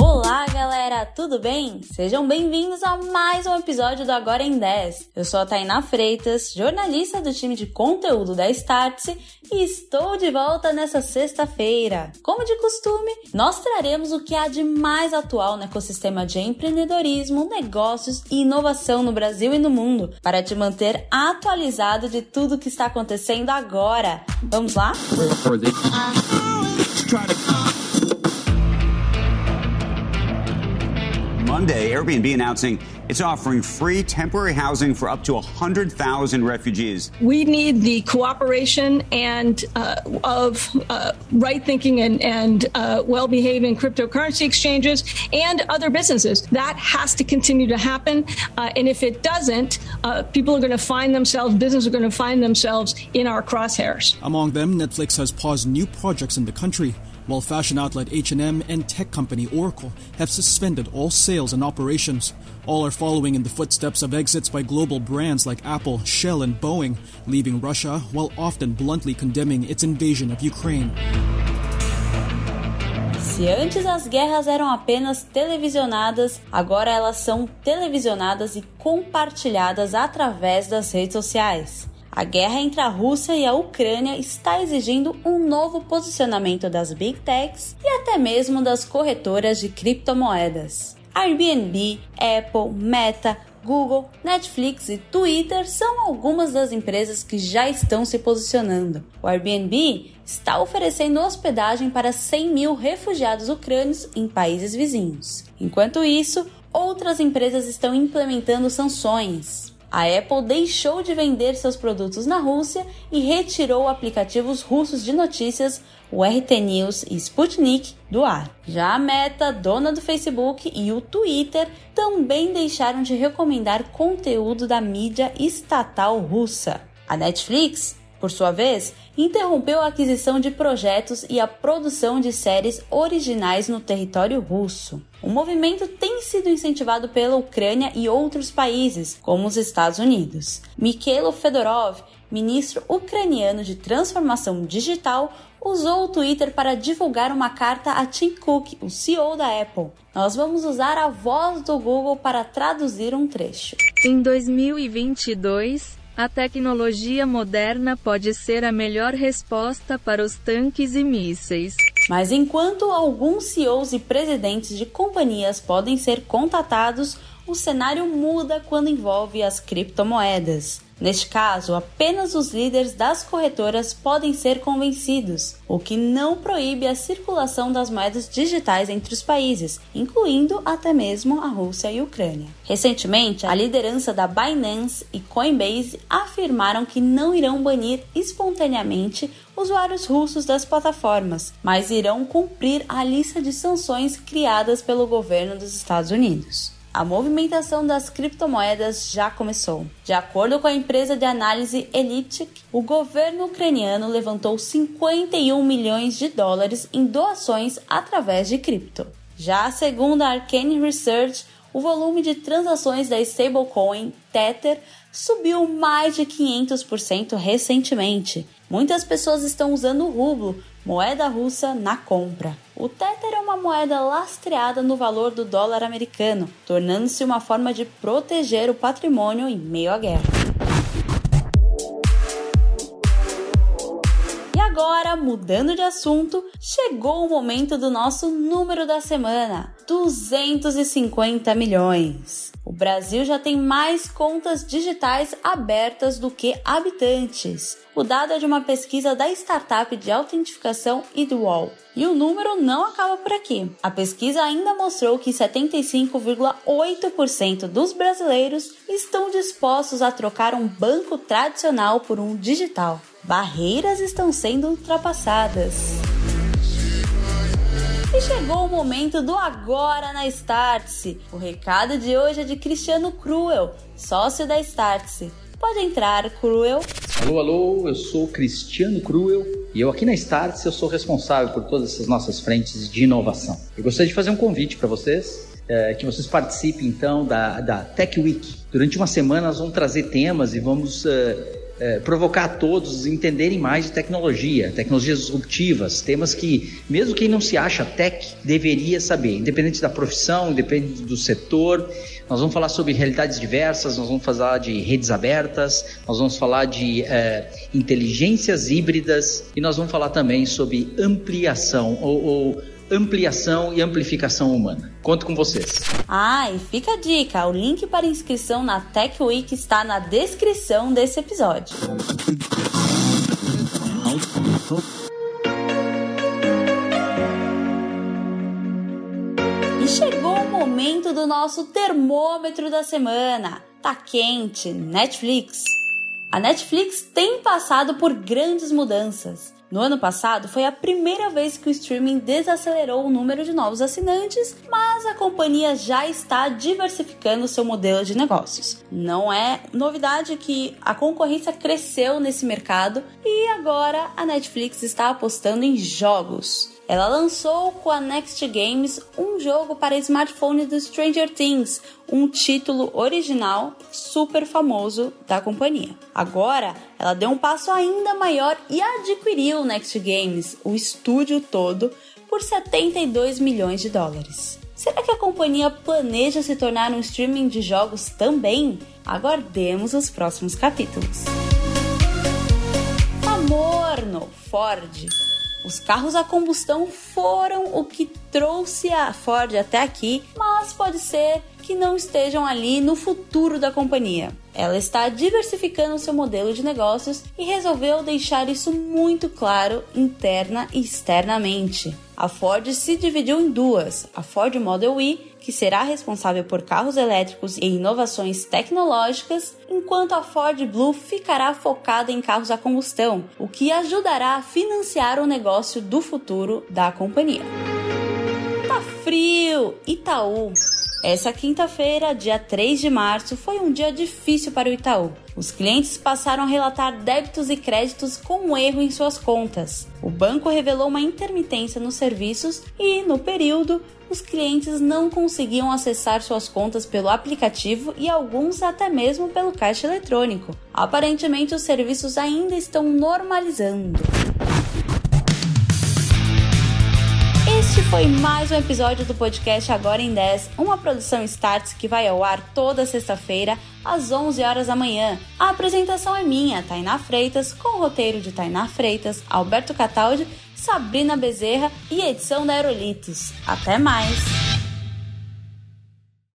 Olá, galera, tudo bem? Sejam bem-vindos a mais um episódio do Agora em 10. Eu sou a Tainá Freitas, jornalista do time de conteúdo da Startse e estou de volta nessa sexta-feira. Como de costume, nós traremos o que há de mais atual no ecossistema de empreendedorismo, negócios e inovação no Brasil e no mundo, para te manter atualizado de tudo que está acontecendo agora. Vamos lá? Monday, Airbnb announcing it's offering free temporary housing for up to 100,000 refugees. We need the cooperation and uh, of uh, right thinking and, and uh, well behaving cryptocurrency exchanges and other businesses. That has to continue to happen. Uh, and if it doesn't, uh, people are going to find themselves, businesses are going to find themselves in our crosshairs. Among them, Netflix has paused new projects in the country while fashion outlet H&M and tech company Oracle have suspended all sales and operations. All are following in the footsteps of exits by global brands like Apple, Shell, and Boeing, leaving Russia while often bluntly condemning its invasion of Ukraine. Se antes as guerras eram apenas televisionadas, agora elas são televisionadas e compartilhadas através das redes sociais. A guerra entre a Rússia e a Ucrânia está exigindo um novo posicionamento das big techs e até mesmo das corretoras de criptomoedas. Airbnb, Apple, Meta, Google, Netflix e Twitter são algumas das empresas que já estão se posicionando. O Airbnb está oferecendo hospedagem para 100 mil refugiados ucrânios em países vizinhos. Enquanto isso, outras empresas estão implementando sanções. A Apple deixou de vender seus produtos na Rússia e retirou aplicativos russos de notícias, o RT News e Sputnik, do ar. Já a Meta, dona do Facebook, e o Twitter também deixaram de recomendar conteúdo da mídia estatal russa. A Netflix por sua vez, interrompeu a aquisição de projetos e a produção de séries originais no território russo. O movimento tem sido incentivado pela Ucrânia e outros países, como os Estados Unidos. Mikhailo Fedorov, ministro ucraniano de transformação digital, usou o Twitter para divulgar uma carta a Tim Cook, o CEO da Apple. Nós vamos usar a voz do Google para traduzir um trecho. Em 2022, a tecnologia moderna pode ser a melhor resposta para os tanques e mísseis. Mas enquanto alguns CEOs e presidentes de companhias podem ser contatados, o cenário muda quando envolve as criptomoedas. Neste caso, apenas os líderes das corretoras podem ser convencidos, o que não proíbe a circulação das moedas digitais entre os países, incluindo até mesmo a Rússia e a Ucrânia. Recentemente, a liderança da Binance e Coinbase afirmaram que não irão banir espontaneamente usuários russos das plataformas, mas irão cumprir a lista de sanções criadas pelo governo dos Estados Unidos a movimentação das criptomoedas já começou. De acordo com a empresa de análise Elliptic, o governo ucraniano levantou 51 milhões de dólares em doações através de cripto. Já segundo a Arcane Research, o volume de transações da stablecoin Tether subiu mais de 500% recentemente. Muitas pessoas estão usando o rublo, moeda russa, na compra. O Tether é uma moeda lastreada no valor do dólar americano, tornando-se uma forma de proteger o patrimônio em meio à guerra. Agora, mudando de assunto, chegou o momento do nosso número da semana: 250 milhões. O Brasil já tem mais contas digitais abertas do que habitantes. O dado é de uma pesquisa da startup de autentificação Idwall. E o número não acaba por aqui. A pesquisa ainda mostrou que 75,8% dos brasileiros estão dispostos a trocar um banco tradicional por um digital. Barreiras estão sendo ultrapassadas. E chegou o momento do Agora na Startse. O recado de hoje é de Cristiano Cruel, sócio da Startse. Pode entrar, Cruel. Alô, alô, eu sou Cristiano Cruel e eu aqui na Startse eu sou responsável por todas essas nossas frentes de inovação. Eu gostaria de fazer um convite para vocês, é, que vocês participem então da, da Tech Week. Durante uma semana nós vamos trazer temas e vamos... É, é, provocar a todos entenderem mais de tecnologia, tecnologias disruptivas, temas que, mesmo quem não se acha tech, deveria saber, independente da profissão, independente do setor. Nós vamos falar sobre realidades diversas, nós vamos falar de redes abertas, nós vamos falar de é, inteligências híbridas e nós vamos falar também sobre ampliação ou, ou ampliação e amplificação humana. Conto com vocês. Ah, e fica a dica: o link para inscrição na Tech Week está na descrição desse episódio. E chegou o momento do nosso termômetro da semana. Tá quente, Netflix. A Netflix tem passado por grandes mudanças. No ano passado, foi a primeira vez que o streaming desacelerou o número de novos assinantes, mas a companhia já está diversificando seu modelo de negócios. Não é novidade que a concorrência cresceu nesse mercado e agora a Netflix está apostando em jogos. Ela lançou com a Next Games um jogo para smartphone do Stranger Things, um título original super famoso da companhia. Agora, ela deu um passo ainda maior e adquiriu o Next Games, o estúdio todo, por 72 milhões de dólares. Será que a companhia planeja se tornar um streaming de jogos também? Aguardemos os próximos capítulos. Amor no Ford os carros a combustão foram o que trouxe a Ford até aqui, mas pode ser que não estejam ali no futuro da companhia. Ela está diversificando seu modelo de negócios e resolveu deixar isso muito claro interna e externamente. A Ford se dividiu em duas: a Ford Model E que será responsável por carros elétricos e inovações tecnológicas, enquanto a Ford Blue ficará focada em carros a combustão, o que ajudará a financiar o negócio do futuro da companhia. Tá frio! Itaú essa quinta-feira, dia 3 de março, foi um dia difícil para o Itaú. Os clientes passaram a relatar débitos e créditos com um erro em suas contas. O banco revelou uma intermitência nos serviços e, no período, os clientes não conseguiam acessar suas contas pelo aplicativo e alguns até mesmo pelo caixa eletrônico. Aparentemente, os serviços ainda estão normalizando. Este foi mais um episódio do podcast Agora em 10, uma produção Starts que vai ao ar toda sexta-feira às 11 horas da manhã. A apresentação é minha, Tainá Freitas, com o roteiro de Tainá Freitas, Alberto Cataldi, Sabrina Bezerra e edição da Aerolitos. Até mais!